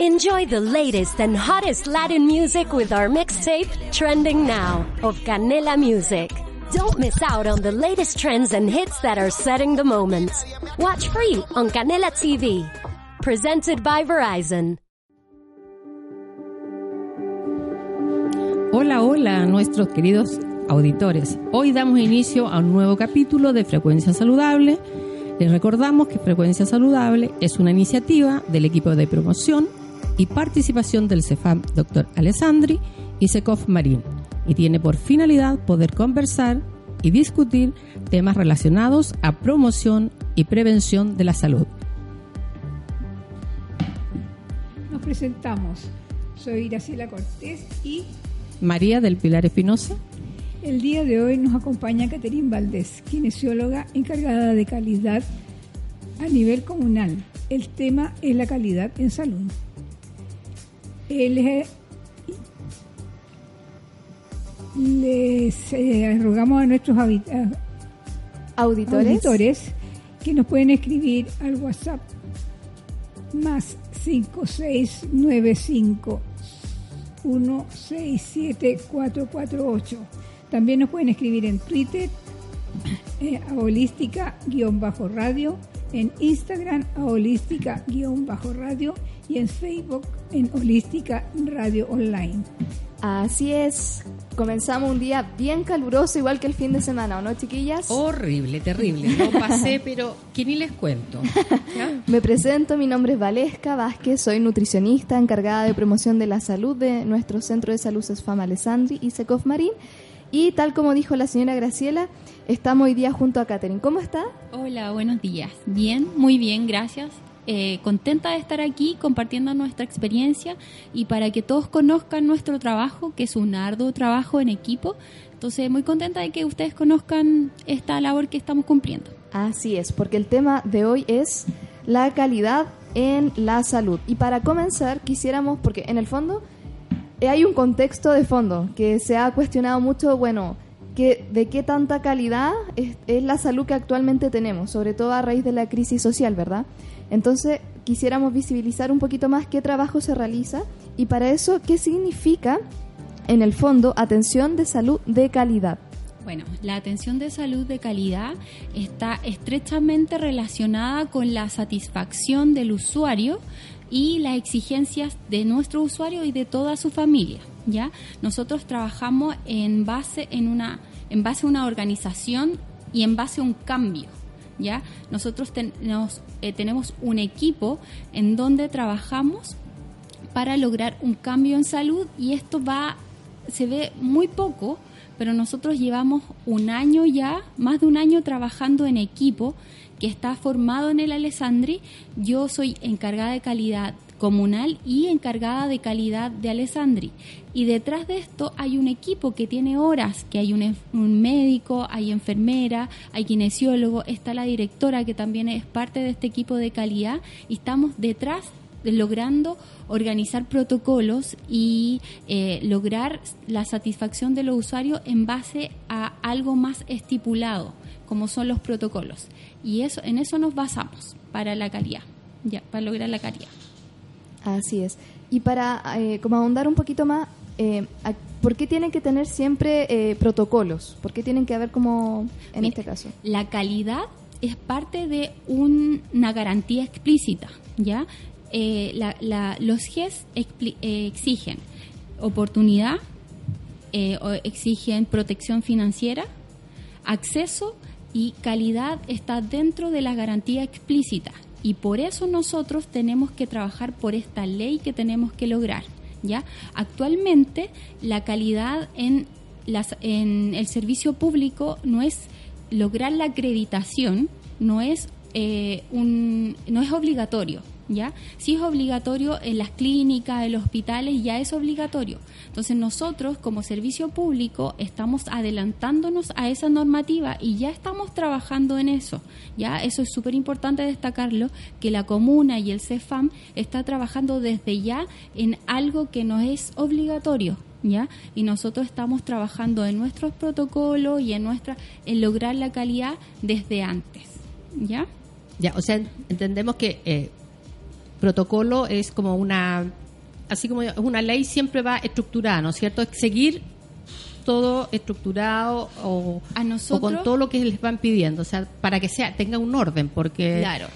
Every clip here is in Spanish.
Enjoy the latest and hottest Latin music with our mixtape, Trending Now, of Canela Music. Don't miss out on the latest trends and hits that are setting the moment. Watch free on Canela TV. Presented by Verizon. Hola, hola, nuestros queridos auditores. Hoy damos inicio a un nuevo capítulo de Frecuencia Saludable. Les recordamos que Frecuencia Saludable es una iniciativa del equipo de promoción y participación del CEFAM Dr. Alessandri y SECOF Marín y tiene por finalidad poder conversar y discutir temas relacionados a promoción y prevención de la salud. Nos presentamos. Soy Graciela Cortés y María del Pilar Espinosa. El día de hoy nos acompaña Caterín Valdés, kinesióloga encargada de calidad a nivel comunal. El tema es la calidad en salud. Les, les eh, rogamos a nuestros Auditores. auditores que nos pueden escribir al WhatsApp más 5695 167448. También nos pueden escribir en Twitter eh, a holística-radio, en Instagram a holística-radio y en Facebook en holística radio online. Así es. Comenzamos un día bien caluroso, igual que el fin de semana, ¿o no, chiquillas? Horrible, terrible. No pasé, pero que ni les cuento. ¿Ya? Me presento, mi nombre es Valesca Vázquez, soy nutricionista encargada de promoción de la salud de nuestro Centro de Salud Sesfam Alessandri y Secof Marín. Y tal como dijo la señora Graciela, estamos hoy día junto a Catherine. ¿Cómo está? Hola, buenos días. Bien, muy bien, gracias. Eh, contenta de estar aquí compartiendo nuestra experiencia y para que todos conozcan nuestro trabajo, que es un arduo trabajo en equipo. Entonces, muy contenta de que ustedes conozcan esta labor que estamos cumpliendo. Así es, porque el tema de hoy es la calidad en la salud. Y para comenzar, quisiéramos, porque en el fondo hay un contexto de fondo que se ha cuestionado mucho, bueno, que, de qué tanta calidad es, es la salud que actualmente tenemos, sobre todo a raíz de la crisis social, ¿verdad? Entonces, quisiéramos visibilizar un poquito más qué trabajo se realiza y para eso, qué significa, en el fondo, atención de salud de calidad. Bueno, la atención de salud de calidad está estrechamente relacionada con la satisfacción del usuario y las exigencias de nuestro usuario y de toda su familia. ¿ya? Nosotros trabajamos en base, en una, en base a una organización y en base a un cambio. ¿ya? Nosotros tenemos, eh, tenemos un equipo en donde trabajamos para lograr un cambio en salud y esto va se ve muy poco, pero nosotros llevamos un año ya, más de un año trabajando en equipo que está formado en el Alessandri. Yo soy encargada de calidad comunal y encargada de calidad de Alessandri. Y detrás de esto hay un equipo que tiene horas, que hay un, médico, hay enfermera, hay kinesiólogo, está la directora que también es parte de este equipo de calidad y estamos detrás de logrando organizar protocolos y eh, lograr la satisfacción de los usuarios en base a algo más estipulado, como son los protocolos. Y eso, en eso nos basamos para la calidad, ya, para lograr la calidad. Así es. Y para eh, como ahondar un poquito más, eh, ¿por qué tienen que tener siempre eh, protocolos? ¿Por qué tienen que haber como en Mira, este caso? La calidad es parte de un- una garantía explícita, ¿ya? Eh, la- la- los GES expli- eh, exigen oportunidad, eh, exigen protección financiera, acceso y calidad está dentro de la garantía explícita. Y por eso nosotros tenemos que trabajar por esta ley que tenemos que lograr. ¿ya? Actualmente la calidad en, las, en el servicio público no es lograr la acreditación, no es, eh, un, no es obligatorio. ¿Ya? Si es obligatorio en las clínicas, en los hospitales, ya es obligatorio. Entonces nosotros como servicio público estamos adelantándonos a esa normativa y ya estamos trabajando en eso. Ya eso es súper importante destacarlo que la comuna y el CEFAM está trabajando desde ya en algo que no es obligatorio. ¿Ya? Y nosotros estamos trabajando en nuestros protocolos y en nuestra en lograr la calidad desde antes, ¿ya? Ya, o sea, entendemos que eh, protocolo es como una, así como una ley siempre va estructurada, ¿no es cierto? Es seguir todo estructurado o, A o nosotros- con todo lo que les van pidiendo, o sea, para que sea tenga un orden, porque Claro.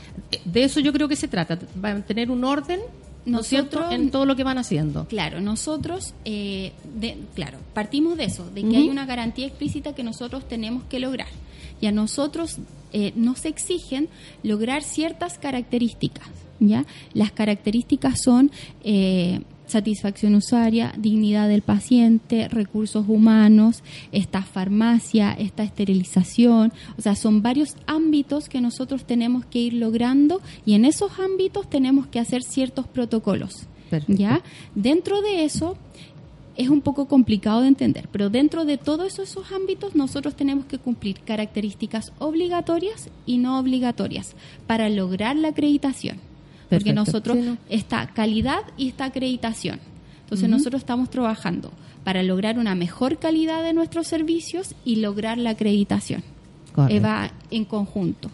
de eso yo creo que se trata, va a tener un orden, Nosotros- en todo lo que van haciendo. Claro, nosotros, eh, de- claro, partimos de eso, de que hay una garantía explícita que nosotros tenemos que lograr. Y a nosotros eh, nos exigen lograr ciertas características, ¿ya? Las características son eh, satisfacción usuaria, dignidad del paciente, recursos humanos, esta farmacia, esta esterilización, o sea, son varios ámbitos que nosotros tenemos que ir logrando y en esos ámbitos tenemos que hacer ciertos protocolos. Perfecto. ¿Ya? Dentro de eso es un poco complicado de entender, pero dentro de todos esos, esos ámbitos nosotros tenemos que cumplir características obligatorias y no obligatorias para lograr la acreditación. Porque Perfecto. nosotros Sí, ¿no? está calidad y está acreditación. Entonces nosotros estamos trabajando para lograr una mejor calidad de nuestros servicios y lograr la acreditación. Correcto. Eh, va en conjunto.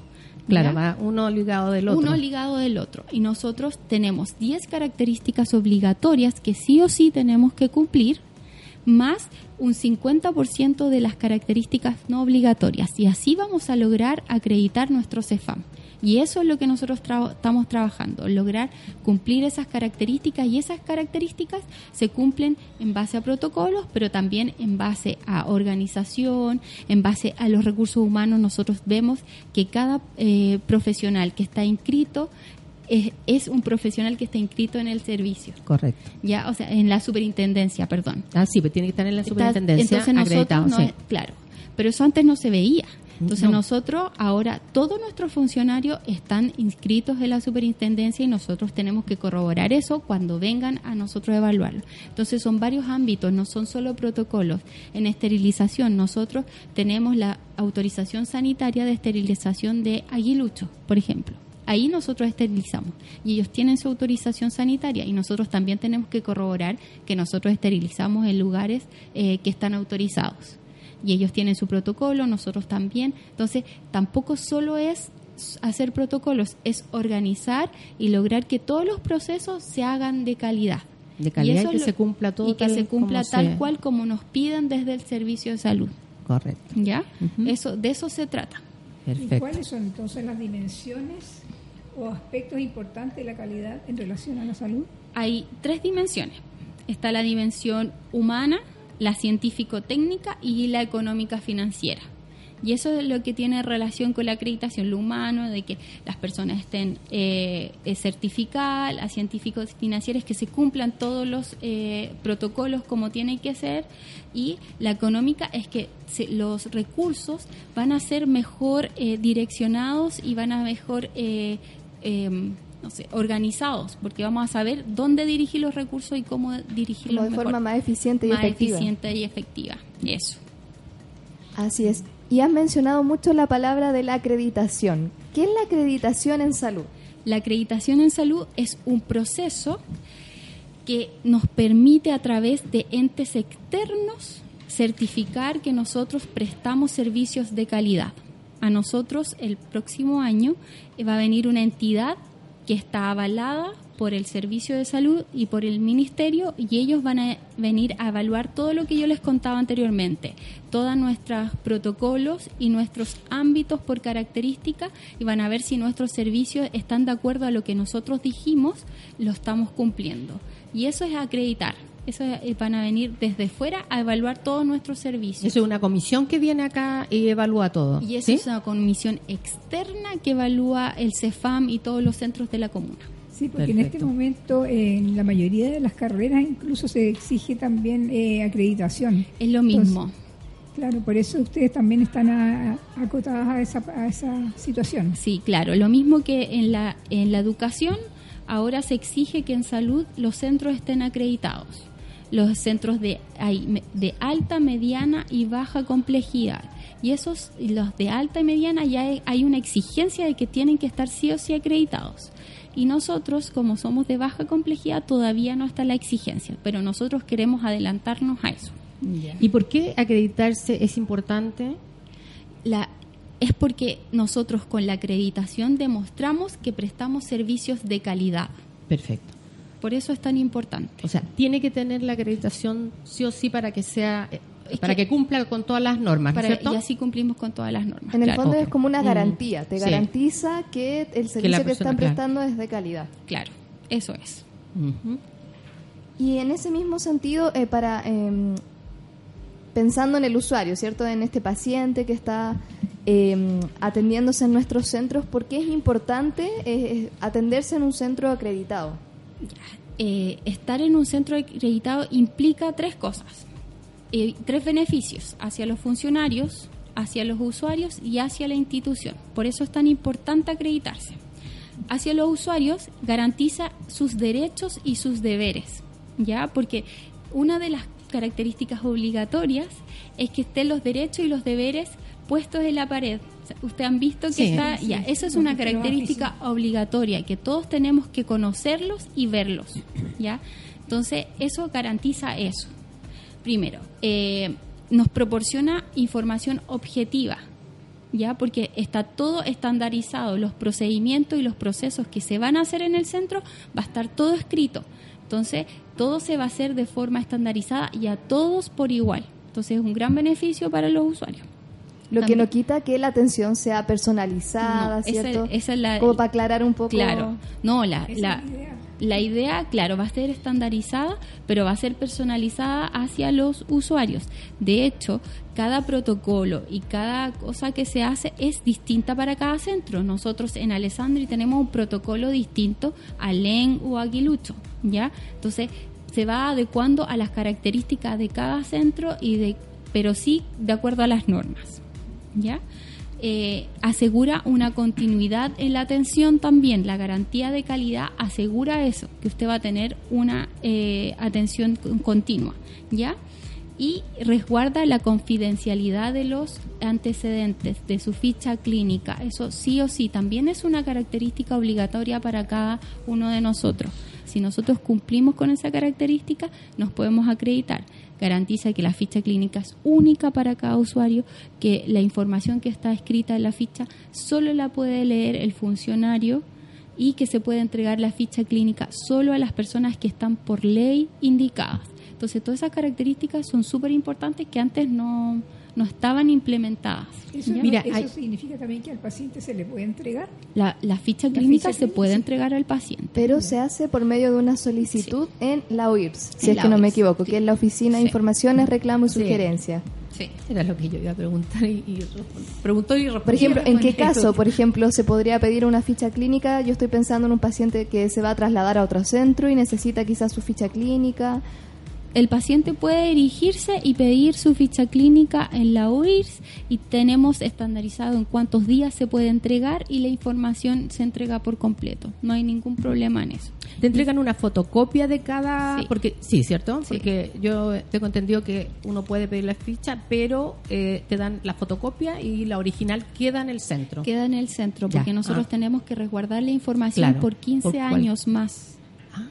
Claro, va uno ligado del otro. Uno ligado del otro. Y nosotros tenemos 10 características obligatorias que sí o sí tenemos que cumplir, más un 50% de las características no obligatorias. Y así vamos a lograr acreditar nuestro CEFAM. Y eso es lo que nosotros tra- estamos trabajando, lograr cumplir esas características y esas características se cumplen en base a protocolos, pero también en base a organización, en base a los recursos humanos. Nosotros vemos que cada eh, profesional que está inscrito es, es un profesional que está inscrito en el servicio. Correcto. Ya, o sea, en la superintendencia, perdón. Ah, sí, pero tiene que estar en la Está- superintendencia entonces nosotros acreditado, no sí. claro, pero eso antes no se veía. Entonces No. nosotros ahora todos nuestros funcionarios están inscritos en la superintendencia y nosotros tenemos que corroborar eso cuando vengan a nosotros a evaluarlo. Entonces son varios ámbitos, no son solo protocolos. En esterilización nosotros tenemos la autorización sanitaria de esterilización de aguilucho, por ejemplo. Ahí nosotros esterilizamos y ellos tienen su autorización sanitaria y nosotros también tenemos que corroborar que nosotros esterilizamos en lugares eh, que están autorizados. Y ellos tienen su protocolo, nosotros también. Entonces, tampoco solo es hacer protocolos, es organizar y lograr que todos los procesos se hagan de calidad. De calidad y que lo- se cumpla todo Y que tal se cumpla tal cual como nos piden desde el servicio de salud. Correcto. ¿Ya? Eso, de eso se trata. ¿Y Perfecto. cuáles son entonces las dimensiones o aspectos importantes de la calidad en relación a la salud? hay tres dimensiones. Está la dimensión humana, la científico-técnica y la económica financiera. Y eso es lo que tiene relación con la acreditación, lo humano, de que las personas estén eh, certificadas, las científicos financieras, que se cumplan todos los eh, protocolos como tienen que ser, y la económica es que se- los recursos van a ser mejor eh, direccionados y van a mejor eh, em, no sé, organizados, porque vamos a saber dónde dirigir los recursos y cómo dirigirlos de mejor, forma más eficiente y más efectiva. eficiente y efectiva. Eso. Así es. Y has mencionado mucho la palabra de la acreditación. ¿Qué es la acreditación en salud? La acreditación en salud es un proceso que nos permite a través de entes externos certificar que nosotros prestamos servicios de calidad. A nosotros el próximo año va a venir una entidad que está avalada por el Servicio de Salud y por el Ministerio y ellos van a venir a evaluar todo lo que yo les contaba anteriormente, todos nuestros protocolos y nuestros ámbitos por característica y van a ver si nuestros servicios están de acuerdo a lo que nosotros dijimos, lo estamos cumpliendo. Y eso es acreditar. Eso es- van a venir desde fuera a evaluar todos nuestros servicios. Eso es una comisión que viene acá y evalúa todo. Y eso ¿sí? es una comisión externa que evalúa el CEFAM y todos los centros de la comuna. Sí, porque en este momento en la mayoría de las carreras incluso se exige también eh, acreditación. Es lo mismo. Entonces, claro, por eso ustedes también están a- a- acotadas a esa, a esa situación. Sí, claro. Lo mismo que en la, en la educación, ahora se exige que en salud los centros estén acreditados. Los centros de, de alta, mediana y baja complejidad. Y esos, los de alta y mediana, ya hay, hay una exigencia de que tienen que estar sí o sí acreditados. Y nosotros, como somos de baja complejidad, todavía no está la exigencia, pero nosotros queremos adelantarnos a eso. ¿Y por qué acreditarse es importante? la, es porque nosotros con la acreditación demostramos que prestamos servicios de calidad. Perfecto. Por eso es tan importante. O sea, tiene que tener la acreditación sí o sí para que sea eh, Es para que- que, cumpla con todas las normas, ¿no es Para, ¿cierto? y así cumplimos con todas las normas. En el Claro, fondo es como una Mm. garantía, te Sí. garantiza que el servicio que persona, están claro. prestando es de calidad. Claro, eso es. Ujú. Y en ese mismo sentido, eh, para em, pensando en el usuario, ¿cierto? En este paciente que está em, atendiéndose en nuestros centros, ¿por qué es importante eh, atenderse en un centro acreditado? Eh, estar en un centro acreditado implica tres cosas, Eh, tres beneficios hacia los funcionarios, hacia los usuarios y hacia la institución. Por eso es tan importante acreditarse. Hacia los usuarios garantiza sus derechos y sus deberes, ¿ya? Porque una de las características obligatorias es que estén los derechos y los deberes puestos en la pared. Ustedes han visto que Sí. está, Sí, ya, eso es una característica obligatoria, que todos tenemos que conocerlos y verlos, ¿ya? Entonces, eso garantiza eso. Primero, eh, nos proporciona información objetiva, ¿ya? Porque está todo estandarizado, los procedimientos y los procesos que se van a hacer en el centro, va a estar todo escrito. Entonces, todo se va a hacer de forma estandarizada y a todos por igual. Entonces, es un gran beneficio para los usuarios. Lo que no quita que la atención sea personalizada, No, esa- ¿cierto? esa es la- Como para aclarar un poco. Claro, no, la, Esa la, idea. la idea, claro, va a ser estandarizada, pero va a ser personalizada hacia los usuarios. De hecho, cada protocolo y cada cosa que se hace es distinta para cada centro. Nosotros en Alessandri tenemos un protocolo distinto a LEN o a Aguilucho, ¿ya? Entonces, se va adecuando a las características de cada centro y de pero sí de acuerdo a las normas. ¿Ya? Eh, asegura una continuidad en la atención también. La garantía de calidad asegura eso, que usted va a tener una eh, atención con- continua, ¿ya? Y resguarda la confidencialidad de los antecedentes de su ficha clínica. Eso sí o sí también es una característica obligatoria para cada uno de nosotros. Si nosotros cumplimos con esa característica, nos podemos acreditar. Garantiza que la ficha clínica es única para cada usuario, que la información que está escrita en la ficha solo la puede leer el funcionario y que se puede entregar la ficha clínica solo a las personas que están por ley indicadas. Entonces, todas esas características son súper importantes que antes no, no estaban implementadas. Eso. Mira, eso hay- significa también que al paciente se le puede entregar. La, la ficha La clínica ficha se clínica, puede sí. entregar al paciente. Pero se hace por medio de una solicitud en la UIRS, si En es que no me equivoco, sí. que es la Oficina de Sí. Informaciones, Reclamo y Sí. Sugerencia. Sí. Era lo que yo iba a preguntar y, y preguntó y respondí. Por ejemplo, ¿en qué caso, por ejemplo, se podría pedir una ficha clínica? Yo estoy pensando en un paciente que se va a trasladar a otro centro y necesita quizás su ficha clínica. El paciente puede dirigirse y pedir su ficha clínica en la UIRS y tenemos estandarizado en cuántos días se puede entregar y la información se entrega por completo. No hay ningún problema en eso. Te entregan una fotocopia de cada... Sí. porque Sí, ¿cierto? Sí. Porque yo tengo entendido que uno puede pedir la ficha, pero eh, te dan la fotocopia y la original queda en el centro. Queda en el centro Ya. porque nosotros Ah. tenemos que resguardar la información Claro. por 15 ¿Por cuál? años más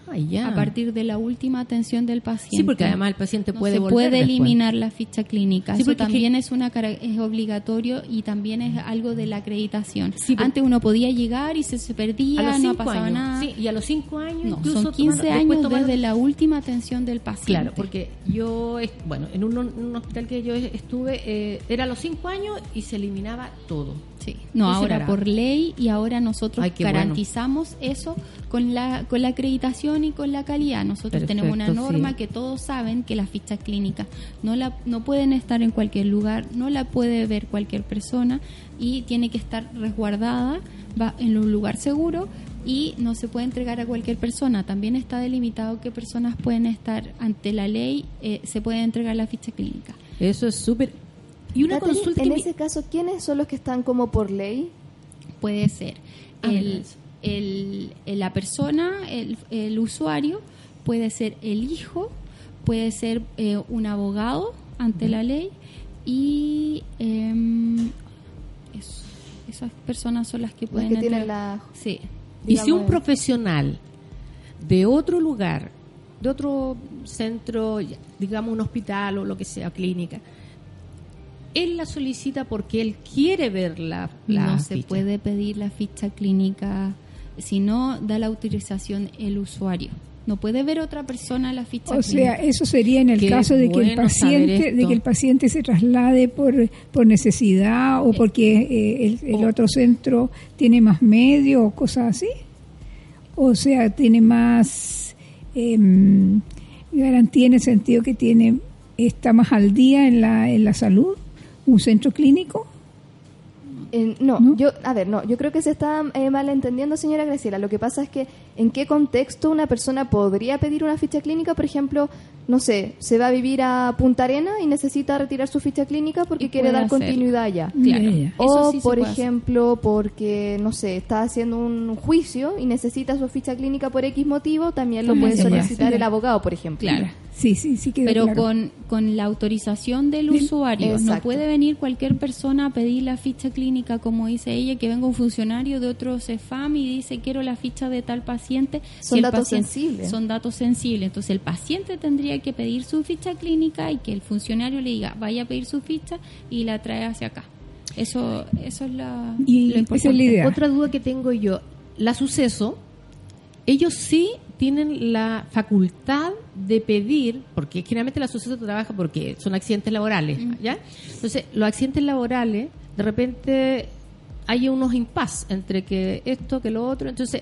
Ah, ya. a partir de la última atención del paciente. Sí, porque además el paciente No puede se volver puede después. eliminar la ficha clínica. Sí, Eso porque es también es una es obligatorio y también es algo de la acreditación. Sí, Antes uno podía llegar y se, se perdía, no pasaba años. nada. Sí, y a los cinco años No, incluso son 15 tomaron- años tomaron- desde la última atención del paciente. Claro, porque yo, bueno, en un, un hospital que yo estuve, eh, era a los cinco años y se eliminaba todo. Sí. No, ahora por ley y ahora nosotros Ay, qué bueno. garantizamos eso con la con la acreditación y con la calidad. Nosotros tenemos una norma sí. que todos saben que las fichas clínicas no la no pueden estar en cualquier lugar, no la puede ver cualquier persona y tiene que estar resguardada va en un lugar seguro y no se puede entregar a cualquier persona. También está delimitado qué personas pueden estar ante la ley, eh, se puede entregar la ficha clínica. Eso es súper... Y una Catherine, consulta en que ese caso, ¿quiénes son los que están como por ley? puede ser Ah, el, el- el- la persona, el, el usuario, puede ser el hijo, puede ser eh, un abogado ante la ley y eso, esas personas son las que pueden que tienen entrar. la... Sí, Y si un profesional de otro lugar, de otro centro, digamos un hospital o lo que sea, clínica, él la solicita porque él quiere ver la, la no se puede pedir la ficha clínica. Si no da la autorización el usuario. No puede ver otra persona la ficha O sea, eso sería en el Qué caso de que el bueno paciente, de que el paciente se traslade por, por necesidad o porque eh, el, el o- otro centro tiene más medios o cosas así. O sea, tiene más em, garantía en el sentido que tiene está más al día en la, en la salud, un centro clínico. Eh, no, ¿No? yo, a ver, no, yo creo que se está eh, malentendiendo, señora Graciela. Lo que pasa es que en qué contexto una persona podría pedir una ficha clínica, por ejemplo, no sé, se va a vivir a Punta Arena y necesita retirar su ficha clínica porque quiere dar hacerlo. continuidad allá. Claro. O, sí por hacer. ejemplo, porque, no sé, está haciendo un juicio y necesita su ficha clínica por X motivo, también lo También puede solicitar el abogado, por ejemplo. Claro. Sí, sí, sí Pero claro. con, con la autorización del usuario. No puede venir cualquier persona a pedir la ficha clínica, como dice ella, que venga un funcionario de otro CEFAM y dice quiero la ficha de tal paciente. Son el datos paciente- sensibles. Son datos sensibles. Entonces el paciente tendría que pedir su ficha clínica y que el funcionario le diga vaya a pedir su ficha y la trae hacia acá. Eso, eso es la, Y lo esa es la idea. Otra duda que tengo yo, la suceso, ellos sí tienen la facultad de pedir, porque generalmente la suceso trabaja porque son accidentes laborales, ¿ya? Entonces, los accidentes laborales, de repente hay unos impas entre que esto, que lo otro, entonces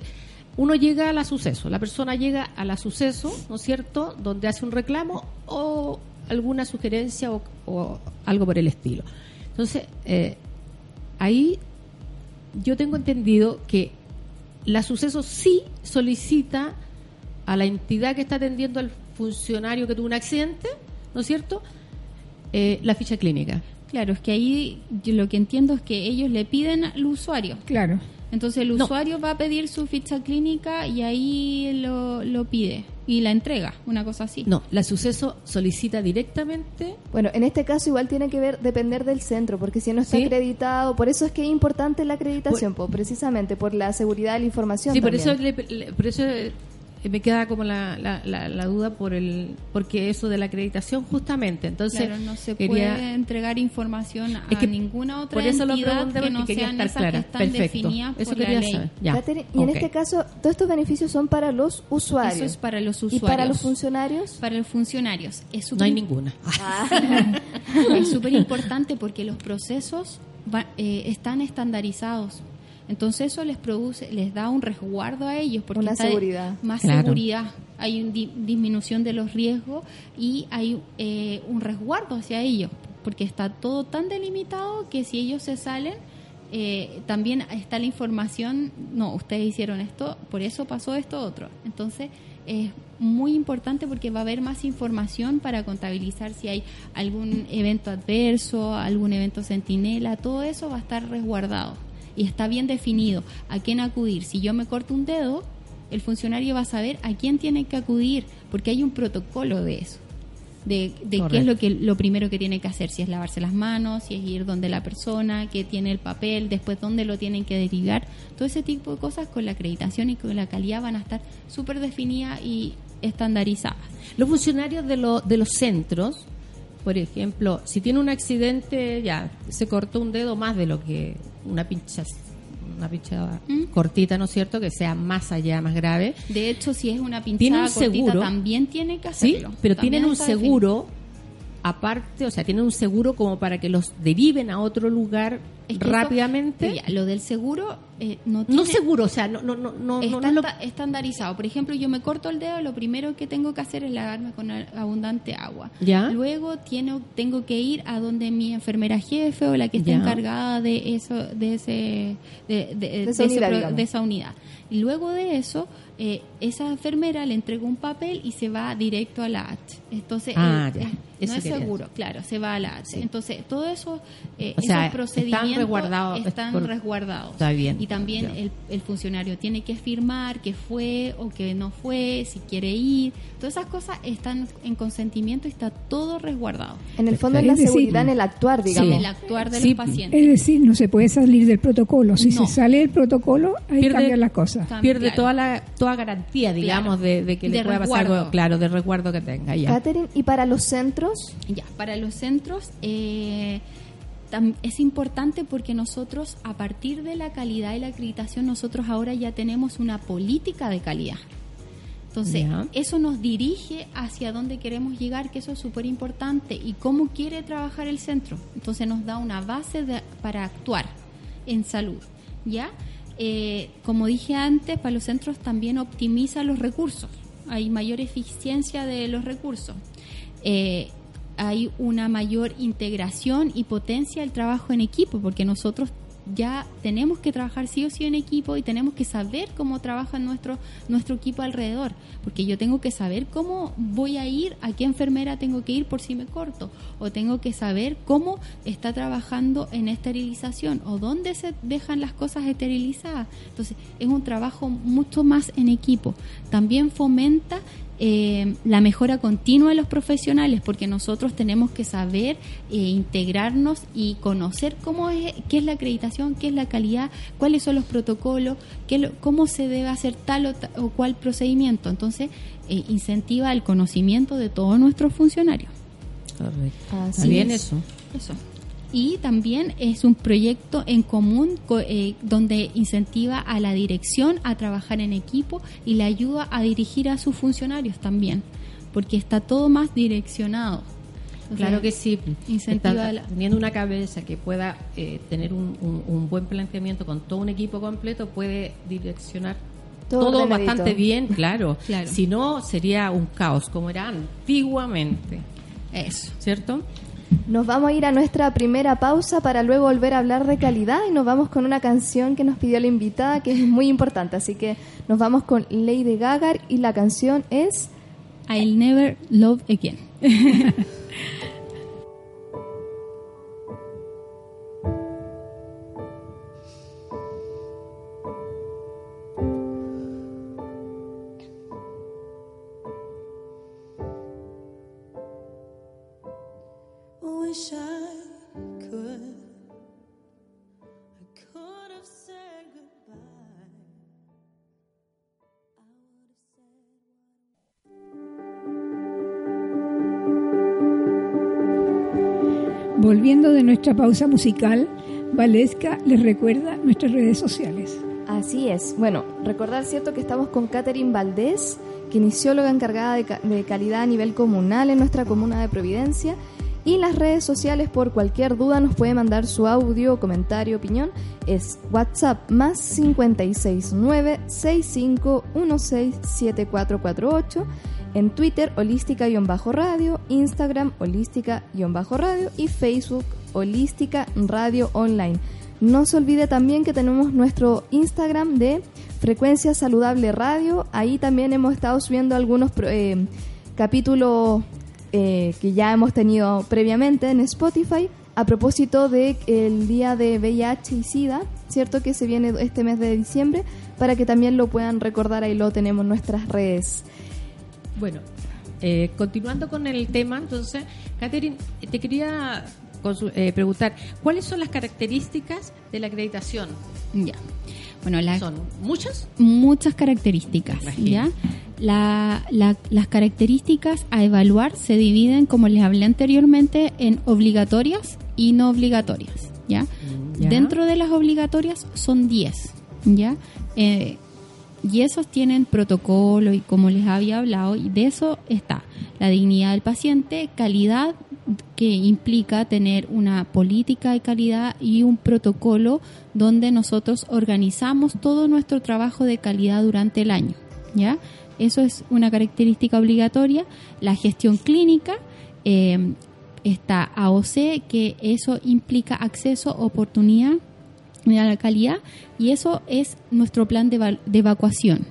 uno llega a la suceso, la persona llega a la suceso, ¿no es cierto?, donde hace un reclamo o alguna sugerencia o, o algo por el estilo. Entonces, eh, ahí yo tengo entendido que la suceso sí solicita a la entidad que está atendiendo al funcionario que tuvo un accidente, ¿no es cierto?, Eh, la ficha clínica. Claro, es que ahí yo lo que entiendo es que ellos le piden al usuario. Claro. Entonces el No. usuario va a pedir su ficha clínica y ahí lo, lo pide y la entrega, una cosa así. No, la suceso solicita directamente. Bueno, en este caso igual tiene que ver depender del centro, porque si no está Sí. acreditado, por eso es que es importante la acreditación, po, precisamente por la seguridad de la información. Sí, por eso, le- le- por eso eh, me queda como la, la, la- la duda por el porque eso de la acreditación justamente. Entonces, Claro, no se quería- puede entregar información a Es que ninguna otra por eso lo entidad pregunté, que no sean estar esas clara. que están Perfecto. definidas Eso por la quería ley. saber. Ya. Catherine, y en este caso, todos estos beneficios son para los usuarios. Eso es para los ¿Y usuarios. para los funcionarios? Para los funcionarios. Es No hay ninguna. es súper importante porque los procesos va- eh, están estandarizados. Entonces eso les produce, les da un resguardo a ellos porque Una seguridad. más Claro. seguridad, hay una disminución de los riesgos y hay eh, un resguardo hacia ellos porque está todo tan delimitado que si ellos se salen eh, también está la información, no, ustedes hicieron esto, por eso pasó esto otro. Entonces es muy importante porque va a haber más información para contabilizar si hay algún evento adverso, algún evento centinela, todo eso va a estar resguardado y está bien definido a quién acudir. Si yo me corto un dedo, el funcionario va a saber a quién tiene que acudir porque hay un protocolo de eso de, de qué es lo que lo primero que tiene que hacer, si es lavarse las manos, si es ir donde la persona, que tiene el papel, después dónde lo tienen que derivar, todo ese tipo de cosas con la acreditación y con la calidad van a estar súper definidas y estandarizadas. Los funcionarios de, lo- de los centros, por ejemplo, si tiene un accidente, ya se cortó un dedo más de lo que una pincha, una pinchada ¿Mm? cortita, ¿no es cierto? Que sea más allá, más grave. De hecho, si es una Tiene pinchada un cortita, seguro. también tiene que Sí, hacerlo. pero También tienen un definido. Aparte, o sea, tienen un seguro como para que los deriven a otro lugar Es que eso- rápidamente. ya, lo del seguro eh, no no tiene... seguro, o sea, no, no, no, no, no, Está no lo- esta- estandarizado. Por ejemplo, yo me corto el dedo, lo primero que tengo que hacer es lavarme con abundante agua. Ya. Luego tiene, tengo que ir a donde mi enfermera jefe o la que está Ya. encargada de eso, de ese, de, de- esa de ese unidad, digamos. de esa unidad. Y luego de eso, eh, esa enfermera le entrega un papel y se va directo a la H. Entonces, Ah, eh, ya. eh, Eso no es seguro, claro, se va a la H. Sí. Entonces, todo eso, eh, O sea, esos están procedimientos resguardados, están por- resguardados. Está bien, Y también el, el funcionario tiene que firmar que fue o que no fue, si quiere ir. Todas esas cosas están en consentimiento y está todo resguardado. En el fondo es la decir, seguridad en el actuar, digamos. El actuar de Sí, los pacientes. Es decir, no se puede salir del protocolo. Si No. se sale del protocolo, ahí Pierde- cambian las cosas. Pierde claro. toda la toda garantía, digamos, Claro. de, de que le De pueda pasar algo, claro, de resguardo que tenga. Ya. Catherine, ¿y para los centros? Ya, para los centros, eh, es importante porque nosotros, a partir de la calidad y la acreditación, nosotros ahora ya tenemos una política de calidad. Entonces, eso nos dirige hacia dónde queremos llegar, que eso es súper importante, y cómo quiere trabajar el centro. Entonces, nos da una base para actuar en salud. ¿Ya? Eh, como dije antes, para los centros también optimiza los recursos. Hay mayor eficiencia de los recursos. Eh, hay una mayor integración y potencia del trabajo en equipo, porque nosotros ya tenemos que trabajar sí o sí en equipo y tenemos que saber cómo trabaja nuestro, nuestro equipo alrededor, porque yo tengo que saber cómo voy a ir, a qué enfermera tengo que ir por si me corto, o tengo que saber cómo está trabajando en esterilización, o dónde se dejan las cosas esterilizadas. Entonces, es un trabajo mucho más en equipo. También fomenta eh, la mejora continua de los profesionales, porque nosotros tenemos que saber eh, integrarnos y conocer cómo es, qué es la acreditación, qué es la calidad, cuáles son los protocolos, qué, cómo se debe hacer tal o, cual procedimiento. Entonces, eh, incentiva el conocimiento de todos nuestros funcionarios. Correcto. bien eso. Eso y también es un proyecto en común eh, donde incentiva a la dirección a trabajar en equipo y le ayuda a dirigir a sus funcionarios también, porque está todo más direccionado. claro que sí, incentiva teniendo una cabeza que pueda eh, tener un, buen planteamiento con todo un equipo completo, puede direccionar todo, bastante bien, claro. claro. Si no, sería un caos, como era antiguamente. Eso, ¿cierto? Nos vamos a ir a nuestra primera pausa para luego volver a hablar de calidad y nos vamos con una canción que nos pidió la invitada que es muy importante. Así que nos vamos con Lady Gaga y la canción es I'll Never Love Again. Volviendo de nuestra pausa musical, Valesca les recuerda nuestras redes sociales. Así es. Bueno, recordar cierto que estamos con Catherine Valdés, kinesióloga encargada de, de, calidad a nivel comunal en nuestra comuna de Providencia. Y las redes sociales, por cualquier duda, nos puede mandar su audio, comentario, opinión. Es WhatsApp más 569 65167448 en Twitter holística-radio, Instagram holística-radio y Facebook holística radio online. No se olvide también que tenemos nuestro Instagram de Frecuencia Saludable Radio. Ahí también hemos estado subiendo algunos eh, capítulos eh, que ya hemos tenido previamente en Spotify a propósito del el día de VIH y SIDA, ¿cierto? Que se viene este mes de diciembre, para que también lo puedan recordar, ahí lo tenemos en nuestras redes. Bueno, eh, continuando con el tema, entonces, Catherine, te quería eh, preguntar, ¿cuáles son las características de la acreditación? Ya. Bueno, son muchas. Muchas características, ¿ya? las características a evaluar se dividen, como les hablé anteriormente, en obligatorias y no obligatorias, ¿ya? Mm, Dentro de las obligatorias son 10, ¿ya? Eh, y esos tienen protocolo y como les había hablado, y de eso está la dignidad del paciente, calidad que implica tener una política de calidad y un protocolo donde nosotros organizamos todo nuestro trabajo de calidad durante el año, ¿ya? Eso es una característica obligatoria. La gestión clínica eh, está AOC, que eso implica acceso, oportunidad a la calidad y eso es nuestro plan de, evacuación.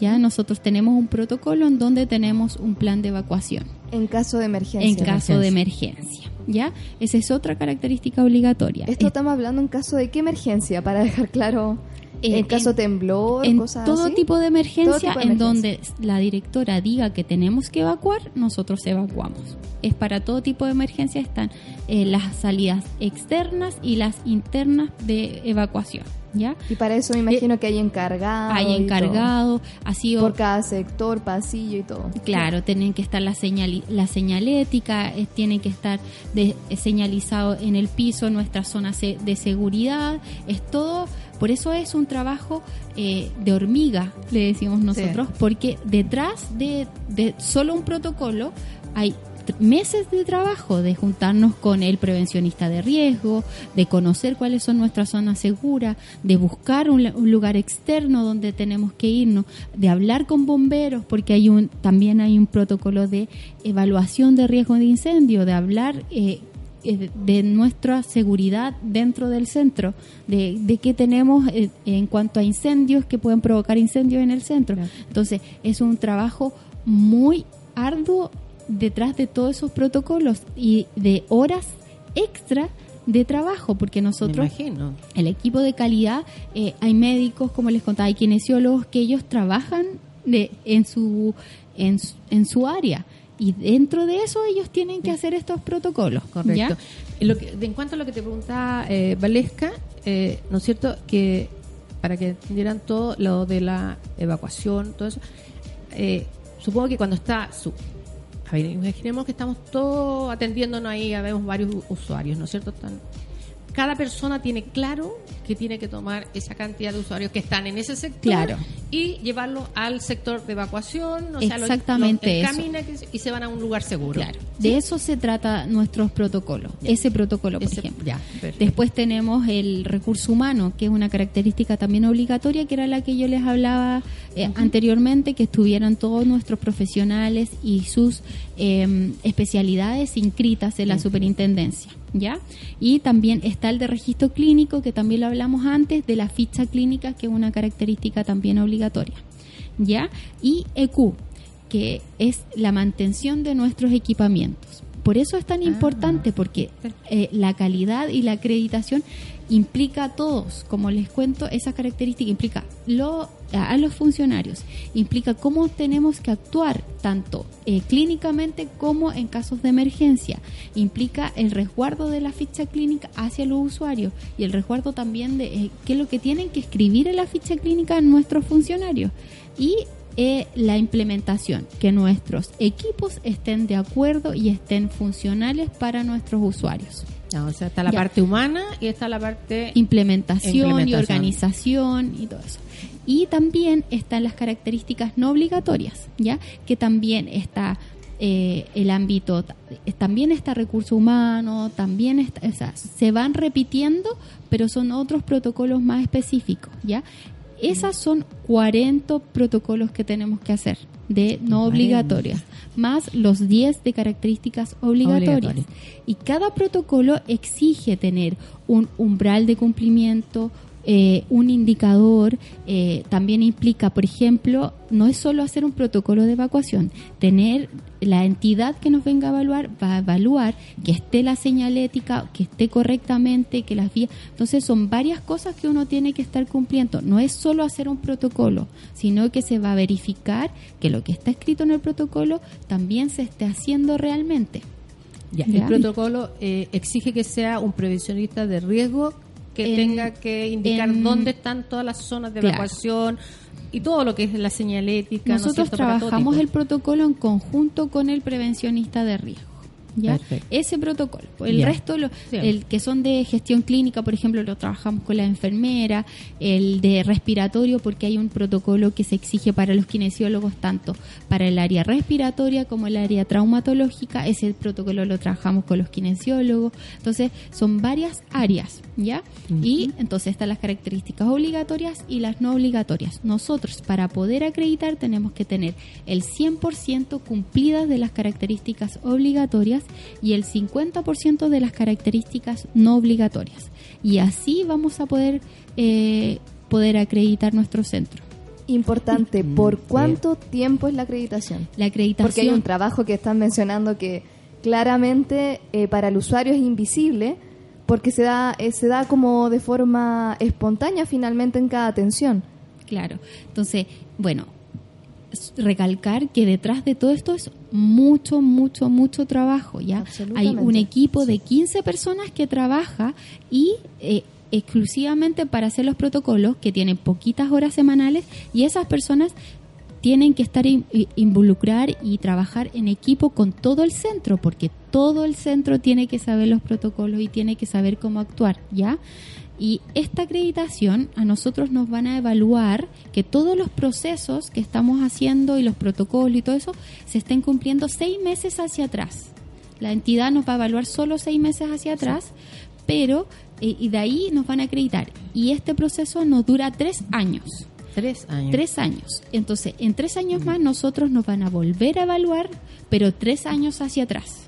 Ya nosotros tenemos un protocolo en donde tenemos un plan de evacuación. En caso de emergencia. En caso de emergencia. ¿Ya? Esa es otra característica obligatoria. Esto estamos hablando en caso de qué emergencia, para dejar claro. Eh, en caso de temblor, en todo tipo de emergencia en donde la directora diga que tenemos que evacuar, nosotros evacuamos. Es para todo tipo de emergencia están eh, las salidas externas y las internas de evacuación. ¿Ya? Y para eso me imagino que hay encargado. Hay encargado, ha sido Por cada sector, pasillo y todo. Claro, tienen que estar la, señal, la señalética, eh, tienen que estar de, eh, señalizado en el piso nuestra zona se- de seguridad, es todo, por eso es un trabajo eh, de hormiga, le decimos nosotros, porque detrás de, de solo un protocolo hay meses de trabajo de juntarnos con el prevencionista de riesgo, de conocer cuáles son nuestras zonas seguras, de buscar un, un lugar externo donde tenemos que irnos, de hablar con bomberos, porque hay un también hay un protocolo de evaluación de riesgo de incendio, de hablar eh, eh, de nuestra seguridad dentro del centro, de, de qué tenemos eh, en cuanto a incendios que pueden provocar incendios en el centro. Entonces, es un trabajo muy arduo detrás de todos esos protocolos y de horas extra de trabajo, porque nosotros el equipo de calidad, eh, hay médicos, como les contaba, hay kinesiólogos que ellos trabajan de, en, su, en, en su área. Y dentro de eso ellos tienen que hacer estos protocolos. Correcto. ¿ya? En, lo que- en cuanto a lo que te preguntaba eh, Valesca, eh, ¿no es cierto? Que para que entendieran todo lo de la evacuación, todo eso, eh, supongo que cuando está su, imaginemos que estamos todos atendiéndonos ahí, ya vemos varios usuarios, ¿no es cierto? Están- cada persona tiene claro que tiene que tomar esa cantidad de usuarios que están en ese sector Claro. y llevarlo al sector de evacuación, o sea, lo- Exactamente lo eso. y se van a un lugar seguro. Claro. De eso se trata nuestros protocolos, ese protocolo, por Ese- ejemplo. ya. Después tenemos el recurso humano, que es una característica también obligatoria, que era la que yo les hablaba eh, anteriormente, que estuvieran todos nuestros profesionales y sus eh, especialidades inscritas en la superintendencia. ¿Ya? Y también está el de registro clínico, que también lo hablamos antes, de la ficha clínica, que es una característica también obligatoria. ¿Ya? Y EQ, que es la mantención de nuestros equipamientos. Por eso es tan importante, porque eh, la calidad y la acreditación implica a todos, como les cuento, esa característica implica lo, a a los funcionarios, implica cómo tenemos que actuar tanto eh, clínicamente como en casos de emergencia, implica el resguardo de la ficha clínica hacia los usuarios y el resguardo también de eh, qué es lo que tienen que escribir en la ficha clínica nuestros funcionarios. Y eh, la implementación, que nuestros equipos estén de acuerdo y estén funcionales para nuestros usuarios. No, o sea, está la Ya. parte humana y está la parte... Implementación, y Implementación. organización y todo eso. Y también están las características no obligatorias, ¿ya? Que también está eh, el ámbito, también está recurso humano, también está, o sea, se van repitiendo, pero son otros protocolos más específicos, ¿ya? Esas son 40 protocolos que tenemos que hacer de no 40. obligatorias, más los 10 de características obligatorias. Obligatorias. Y cada protocolo exige tener un umbral de cumplimiento, eh, un indicador, eh, también implica, por ejemplo, no es solo hacer un protocolo de evacuación, tener la entidad que nos venga a evaluar, va a evaluar que esté la señalética, que esté correctamente, que las vías. Entonces son varias cosas que uno tiene que estar cumpliendo. No es solo hacer un protocolo, sino que se va a verificar que lo que está escrito en el protocolo también se esté haciendo realmente. Ya, Ya. El protocolo eh, exige que sea un previsionista de riesgo que En- tenga que indicar en- dónde están todas las zonas de Claro. evacuación y todo lo que es la señalética. ¿no es Nosotros todo trabajamos el protocolo en conjunto con el prevencionista de riesgo. ¿Ya? Perfecto. Ese protocolo. El Ya. resto, lo- Sí. el que son de gestión clínica, por ejemplo, lo trabajamos con la enfermera, el de respiratorio, porque hay un protocolo que se exige para los kinesiólogos, tanto para el área respiratoria como el área traumatológica. Ese protocolo lo trabajamos con los kinesiólogos. Entonces, son varias áreas, ¿ya? Y entonces están las características obligatorias y las no obligatorias. Nosotros, para poder acreditar, tenemos que tener el 100% cumplidas de las características obligatorias y el 50% de las características no obligatorias. Y así vamos a poder, eh, poder acreditar nuestro centro. Importante, ¿por sí. cuánto tiempo es la acreditación? La acreditación... Porque hay un trabajo que están mencionando que claramente eh, para el usuario es invisible porque se da, eh, se da como de forma espontánea finalmente en cada atención. Claro. Entonces, bueno, recalcar que detrás de todo esto es mucho, mucho, mucho trabajo, ¿ya? Hay un equipo de 15 personas que trabaja y eh, exclusivamente para hacer los protocolos que tienen poquitas horas semanales y esas personas tienen que estar in- involucrar y trabajar en equipo con todo el centro, porque todo el centro tiene que saber los protocolos y tiene que saber cómo actuar, ¿ya? Y esta acreditación a nosotros nos van a evaluar que todos los procesos que estamos haciendo y los protocolos y todo eso se estén cumpliendo seis meses hacia atrás. La entidad nos va a evaluar solo seis meses hacia atrás, pero eh, y de ahí nos van a acreditar. Y este proceso nos dura tres años. Tres años. Tres años. Entonces, en tres años más nosotros nos van a volver a evaluar, pero tres años hacia atrás.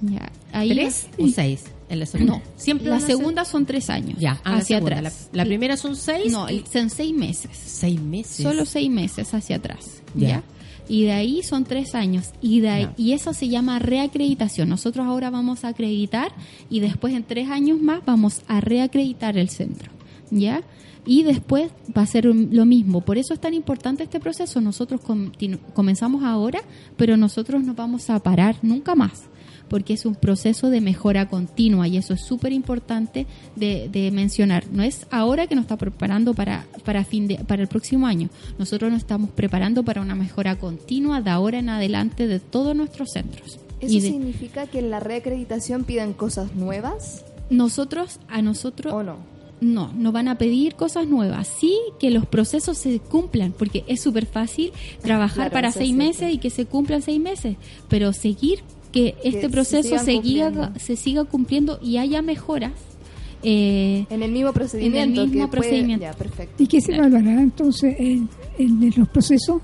Ya, ahí ¿Tres o seis? En la segunda. No, Siempre la segunda son tres años. Ya, la hacia atrás. La, la primera son seis. No, y- son seis meses. seis meses. Solo seis meses hacia atrás. Ya. ¿ya? Y de ahí son tres años. Y, de ahí- y eso se llama reacreditación. Nosotros ahora vamos a acreditar y después en tres años más vamos a reacreditar el centro. ¿Ya? Y después va a ser lo mismo. Por eso es tan importante este proceso. Nosotros comenzamos ahora, pero nosotros no vamos a parar nunca más porque es un proceso de mejora continua y eso es súper importante de, de mencionar. No es ahora que nos está preparando para, para, fin de, para el próximo año. Nosotros nos estamos preparando para una mejora continua de ahora en adelante de todos nuestros centros. ¿Eso de- significa que en la reacreditación piden cosas nuevas nosotros, a nosotros, o no? no, no van a pedir cosas nuevas. Sí que los procesos se cumplan, porque es súper fácil trabajar Claro, para seis meses y que se cumplan seis meses, pero seguir que este proceso se, guía- se siga cumpliendo y haya mejoras. eh, En el mismo procedimiento. mismo que puede- procedimiento. Ya, perfecto. ¿Y qué se evaluará entonces en, en los procesos?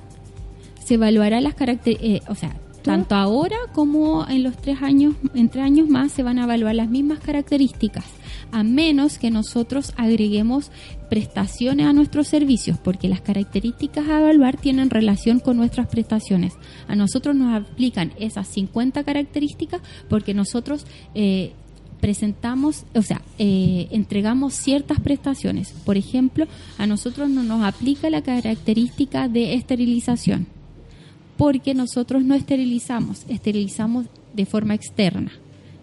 se evaluará las características, o sea, tanto ahora como en los tres años, en tres años más se van a evaluar las mismas características, a menos que nosotros agreguemos prestaciones a nuestros servicios, porque las características a evaluar tienen relación con nuestras prestaciones. A nosotros nos aplican esas 50 características porque nosotros eh, presentamos, o sea, eh, entregamos ciertas prestaciones. Por ejemplo, a nosotros no nos aplica la característica de esterilización porque nosotros no esterilizamos, esterilizamos de forma externa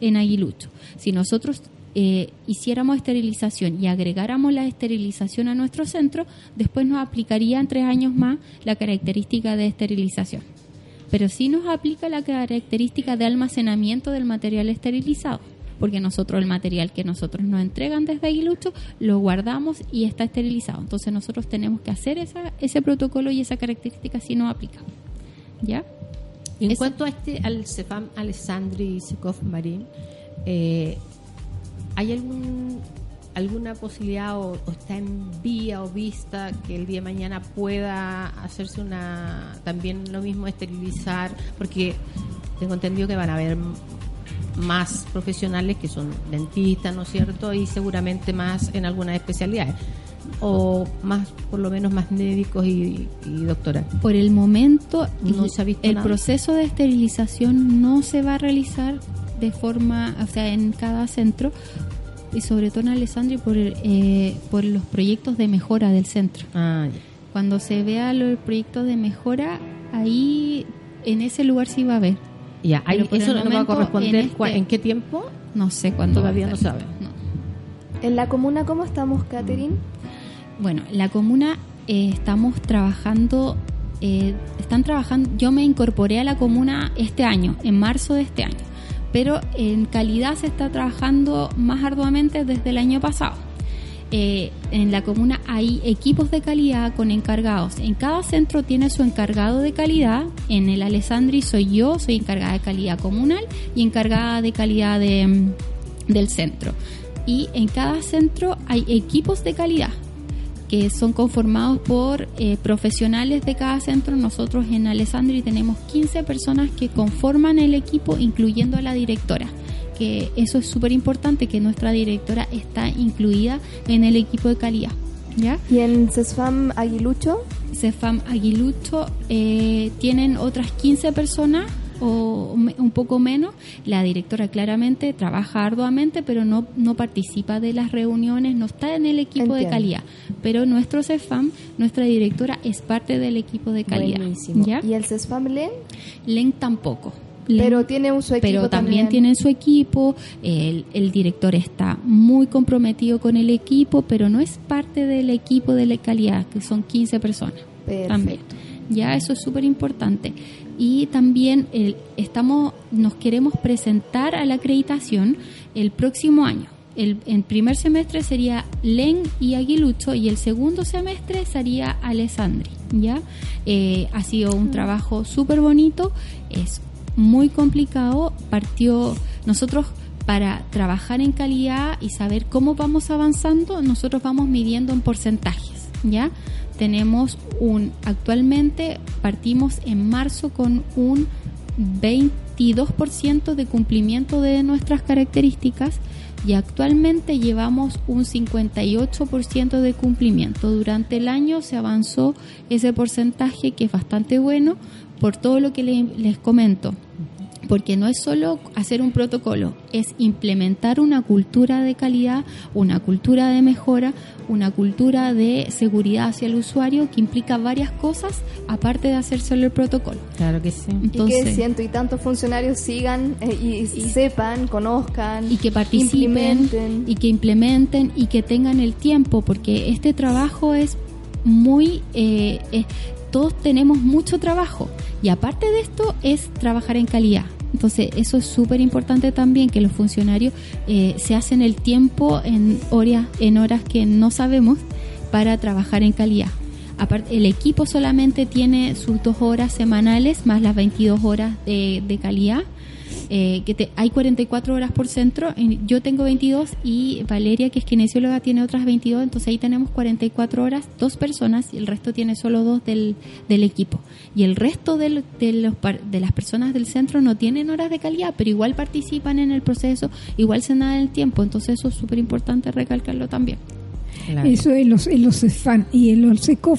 en Aguilucho. Si nosotros eh, hiciéramos esterilización y agregáramos la esterilización a nuestro centro, después nos aplicaría en tres años más la característica de esterilización. Pero sí nos aplica la característica de almacenamiento del material esterilizado, porque nosotros el material que nosotros nos entregan desde Aguilucho lo guardamos y está esterilizado. Entonces nosotros tenemos que hacer esa, ese protocolo y esa característica si nos aplica. ¿Ya? En Eso- cuanto a este, al Cefam Alessandri Sikov Marín, eh, ¿hay algún alguna posibilidad o, o está en vía o vista que el día de mañana pueda hacerse una también lo mismo esterilizar? Porque tengo entendido que van a haber más profesionales que son dentistas, ¿no es cierto? Y seguramente más en algunas especialidades. O más, por lo menos, más médicos y, y doctoras. Por el momento, No se ha visto el nada. proceso de esterilización no se va a realizar de forma, o sea, en cada centro, y sobre todo en Alessandri por, eh, por los proyectos de mejora del centro. Ah. Cuando se vea los proyectos de mejora, ahí en ese lugar sí va a haber. Ya, por eso no va a corresponder. en este- ¿En qué tiempo? No sé cuándo. Todavía va a no sabe. No. ¿En la comuna cómo estamos, Catherine? Bueno, la comuna eh, estamos trabajando, eh, están trabajando, yo me incorporé a la comuna este año, en marzo de este año, pero en calidad se está trabajando más arduamente desde el año pasado. Eh, en la comuna hay equipos de calidad con encargados. En cada centro tiene su encargado de calidad. En el Alessandri soy yo, soy encargada de calidad comunal y encargada de calidad mm, del centro. Y en cada centro hay equipos de calidad que son conformados por eh, profesionales de cada centro. Nosotros en Alessandri tenemos 15 personas que conforman el equipo, incluyendo a la directora. Que eso es súper importante, que nuestra directora está incluida en el equipo de calidad. ¿Ya? ¿Y en CESFAM Aguilucho? Cefam Aguilucho eh, tienen otras 15 personas o un poco menos. La directora claramente trabaja arduamente, pero no, no participa de las reuniones, no está en el equipo de calidad. Pero nuestro Cefam, nuestra directora, es parte del equipo de calidad. Buenísimo. ¿ya? ¿Y el CESFAM LEN? LEN tampoco. Pero tiene un su equipo pero también, también. tienen su equipo, el, el director está muy comprometido con el equipo, pero no es parte del equipo de la calidad, que son 15 personas. También. Ya eso es súper importante. Y también el- estamos, nos queremos presentar a la acreditación el próximo año. El, el primer semestre sería Len y Aguilucho y el segundo semestre sería Alessandri. ¿ya? Eh, ha sido un trabajo súper bonito, es muy complicado. Partió, nosotros para trabajar en calidad y saber cómo vamos avanzando, nosotros vamos midiendo en porcentajes. ¿ya? Tenemos un, actualmente partimos en marzo con un 22% de cumplimiento de nuestras características y actualmente llevamos un 58% de cumplimiento. Durante el año se avanzó ese porcentaje que es bastante bueno por todo lo que le- les comento. Porque no es solo hacer un protocolo, es implementar una cultura de calidad, una cultura de mejora, una cultura de seguridad hacia el usuario que implica varias cosas aparte de hacer solo el protocolo. Claro que sí. Y que ciento y tantos funcionarios sigan eh, y, sepan, conozcan, y que participen implementen. y que implementen y que tengan el tiempo porque este trabajo es muy eh, eh, todos tenemos mucho trabajo. Y aparte de esto es trabajar en calidad. Entonces eso es súper importante también que los funcionarios eh, se hacen el tiempo en horas en horas que no sabemos para trabajar en calidad. Aparte, el equipo solamente tiene sus dos horas semanales más las 22 horas de, de calidad eh, que te- hay 44 horas por centro, en- yo tengo 22 y Valeria, que es kinesióloga, tiene otras 22, entonces ahí tenemos 44 horas, dos personas y el resto tiene solo dos del, del equipo. Y el resto del- de, los, par- de las personas del centro no tienen horas de calidad, pero igual participan en el proceso, igual se nada el tiempo, entonces eso es súper importante recalcarlo también. Claro. Eso en los, en los CEFAN y en los se- ¿cómo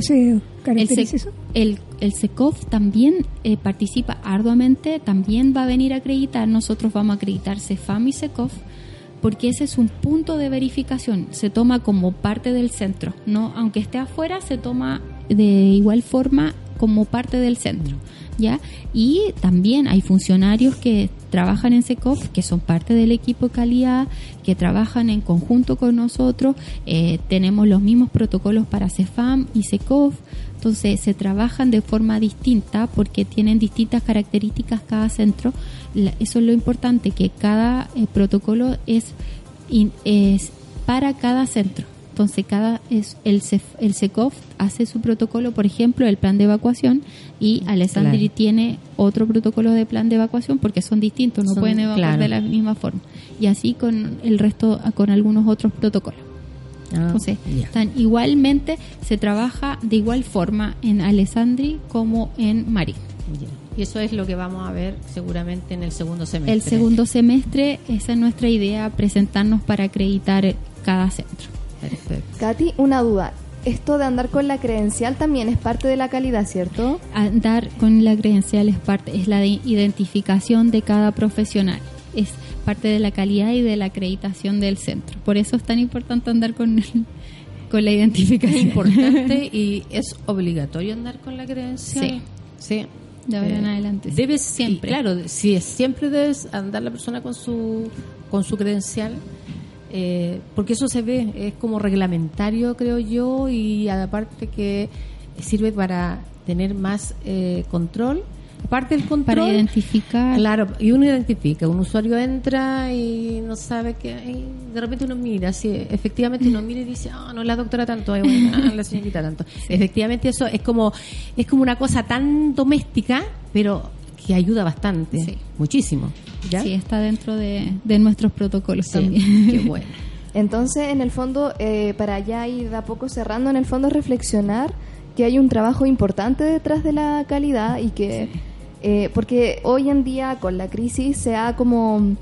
se caracteriza eso? el, el SECOF también eh, participa arduamente, también va a venir a acreditar, nosotros vamos a acreditar CEFAM y SECOF, porque ese es un punto de verificación, se toma como parte del centro, no aunque esté afuera, se toma de igual forma como parte del centro. ¿Ya? Y también hay funcionarios que trabajan en SECOF, que son parte del equipo calidad, que trabajan en conjunto con nosotros. Eh, tenemos los mismos protocolos para CEFAM y SECOF. Entonces se trabajan de forma distinta porque tienen distintas características cada centro. Eso es lo importante, que cada eh, protocolo es, es para cada centro. Entonces cada es el CEF- el SECOF hace su protocolo, por ejemplo, el plan de evacuación y Alessandri Claro. tiene otro protocolo de plan de evacuación porque son distintos, no Son- pueden evacuar claro. de la misma forma. Y así con el resto con algunos otros protocolos. Ah, Entonces, ya. están igualmente se trabaja de igual forma en Alessandri como en Marín. Y eso es lo que vamos a ver seguramente en el segundo semestre. El segundo semestre, esa es nuestra idea, presentarnos para acreditar cada centro. Perfecto. Katy, una duda. Esto de andar con la credencial también es parte de la calidad, ¿cierto? Andar con la credencial es parte, es la de identificación de cada profesional. Es parte de la calidad y de la acreditación del centro. Por eso es tan importante andar con, con la Es identificación. importante y es obligatorio andar con la credencial. Sí. De ahora en Eh, adelante. sí. Debes Siempre. y claro, sí, es- siempre debes andar la persona con su con su credencial. Eh, porque eso se ve, es como reglamentario, creo yo, y aparte que sirve para tener más eh, control. Aparte del control, Para identificar. Claro, y uno identifica, un usuario entra y no sabe que y de repente uno mira, si efectivamente uno mira y dice, ah, no, la doctora tanto, bueno, ah, la señorita tanto. Efectivamente eso es como es como una cosa tan doméstica, pero que ayuda bastante, Sí. muchísimo. ¿ya? Sí, está dentro de, de nuestros protocolos Sí, también. qué bueno. Entonces, en el fondo, eh, para ya ir de a poco cerrando, en el fondo reflexionar que hay un trabajo importante detrás de la calidad y que, eh, porque hoy en día con la crisis se ha como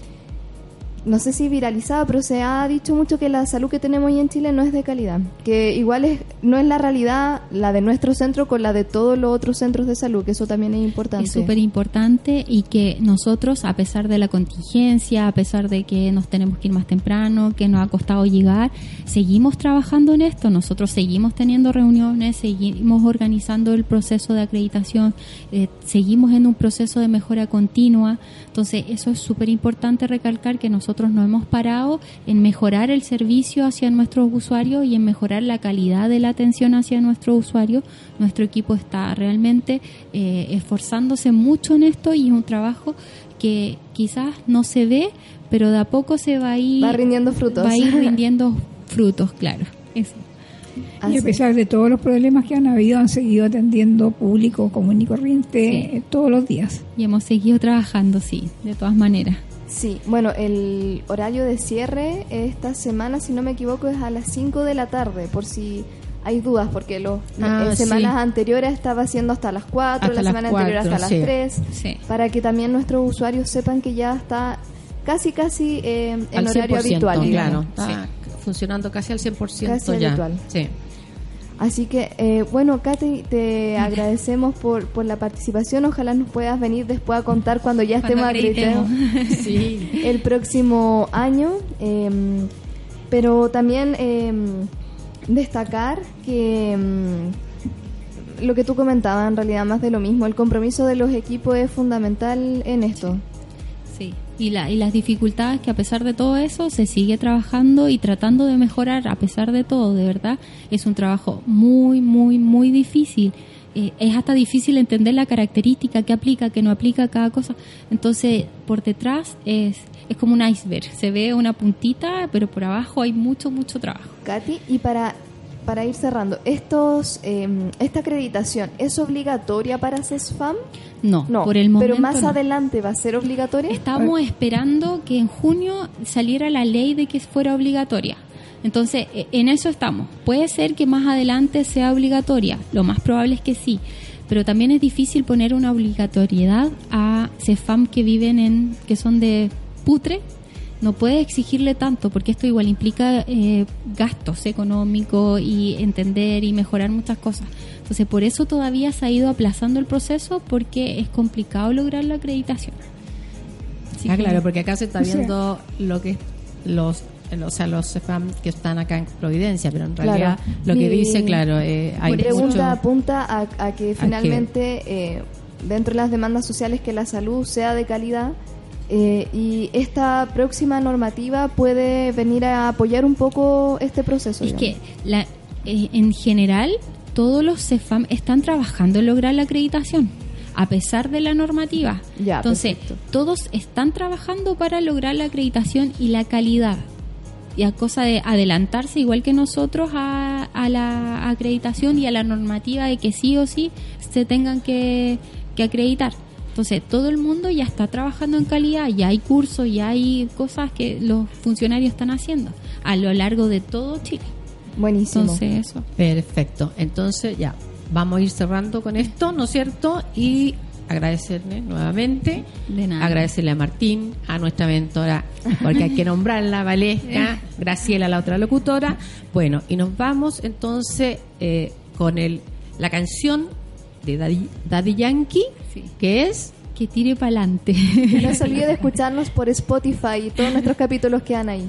no sé si viralizada, pero se ha dicho mucho que la salud que tenemos hoy en Chile no es de calidad. Que igual es, no es la realidad la de nuestro centro con la de todos los otros centros de salud, que eso también es importante. Es súper importante y que nosotros, a pesar de la contingencia, a pesar de que nos tenemos que ir más temprano, que nos ha costado llegar, seguimos trabajando en esto. Nosotros seguimos teniendo reuniones, seguimos organizando el proceso de acreditación, eh, seguimos en un proceso de mejora continua. Entonces, eso es súper importante recalcar que nosotros no hemos parado en mejorar el servicio hacia nuestros usuarios y en mejorar la calidad de la atención hacia nuestros usuarios. Nuestro equipo está realmente eh, esforzándose mucho en esto y es un trabajo que quizás no se ve, pero de a poco se va a ir... Va rindiendo frutos. Va a ir rindiendo frutos, claro. Y a pesar de todos los problemas que han habido, han seguido atendiendo público común y corriente todos los días. Y hemos seguido trabajando, sí, de todas maneras. Sí, bueno, el horario de cierre esta semana, si no me equivoco, es a las 5 de la tarde, por si hay dudas, porque los ah, en semanas anteriores estaba haciendo hasta las 4, la semana anterior hasta las 3, para que también nuestros usuarios sepan que ya está casi, casi eh, en horario habitual. Claro, está funcionando casi al 100% casi ya. Habitual. Sí. Así que, eh, bueno, Katy, te agradecemos por, por la participación. Ojalá nos puedas venir después a contar cuando ya estemos acreditados el próximo año. Em, pero también em, destacar que em, lo que tú comentabas, en realidad, más de lo mismo, el compromiso de los equipos es fundamental en esto. Sí y, la, y las dificultades que a pesar de todo eso se sigue trabajando y tratando de mejorar a pesar de todo, de verdad, es un trabajo muy, muy, muy difícil. Eh, es hasta difícil entender la característica que aplica, que no aplica cada cosa. Entonces, por detrás es, es como un iceberg. Se ve una puntita, pero por abajo hay mucho, mucho trabajo. Katy, y para para ir cerrando, estos, em, esta acreditación es obligatoria para CESFAM? No, no por el momento. Pero más adelante va a ser obligatoria. Estamos esperando que en junio saliera la ley de que fuera obligatoria. Entonces, e, en eso estamos. Puede ser que más adelante sea obligatoria, lo más probable es que sí, pero también es difícil poner una obligatoriedad a CEFAM que viven en, que son de Putre, no puede exigirle tanto porque esto igual implica eh, gastos económicos y entender y mejorar muchas cosas. Entonces, por eso todavía se ha ido aplazando el proceso porque es complicado lograr la acreditación. ah, claro, porque acá se está viendo lo que los o sea, los CEFAM que están acá en Providencia, pero en realidad lo que dice, claro, eh, hay pregunta apunta a, que finalmente eh, dentro de las demandas sociales que la salud sea de calidad eh, y esta próxima normativa puede venir a apoyar un poco este proceso. Es que la, eh, en general todos los CEFAM están trabajando en lograr la acreditación a pesar de la normativa. Ya, Entonces, todos están trabajando para lograr la acreditación y la calidad. Y a cosa de adelantarse igual que nosotros a, a la acreditación y a la normativa de que sí o sí se tengan que, que acreditar. Entonces, todo el mundo ya está trabajando en calidad, ya hay cursos, ya hay cosas que los funcionarios están haciendo a lo largo de todo Chile. Buenísimo. Entonces, eso. Perfecto. Entonces, ya, vamos a ir cerrando con esto, ¿no es cierto? Y agradecerle nuevamente. De nada. Agradecerle a Martín, a nuestra mentora, porque hay que nombrarla, Valesca, Graciela, la otra locutora. Bueno, y nos vamos entonces eh, con el, la canción de Daddy, Yankee, que es que tire para adelante. No se olvide de escucharnos por Spotify y todos nuestros capítulos quedan ahí.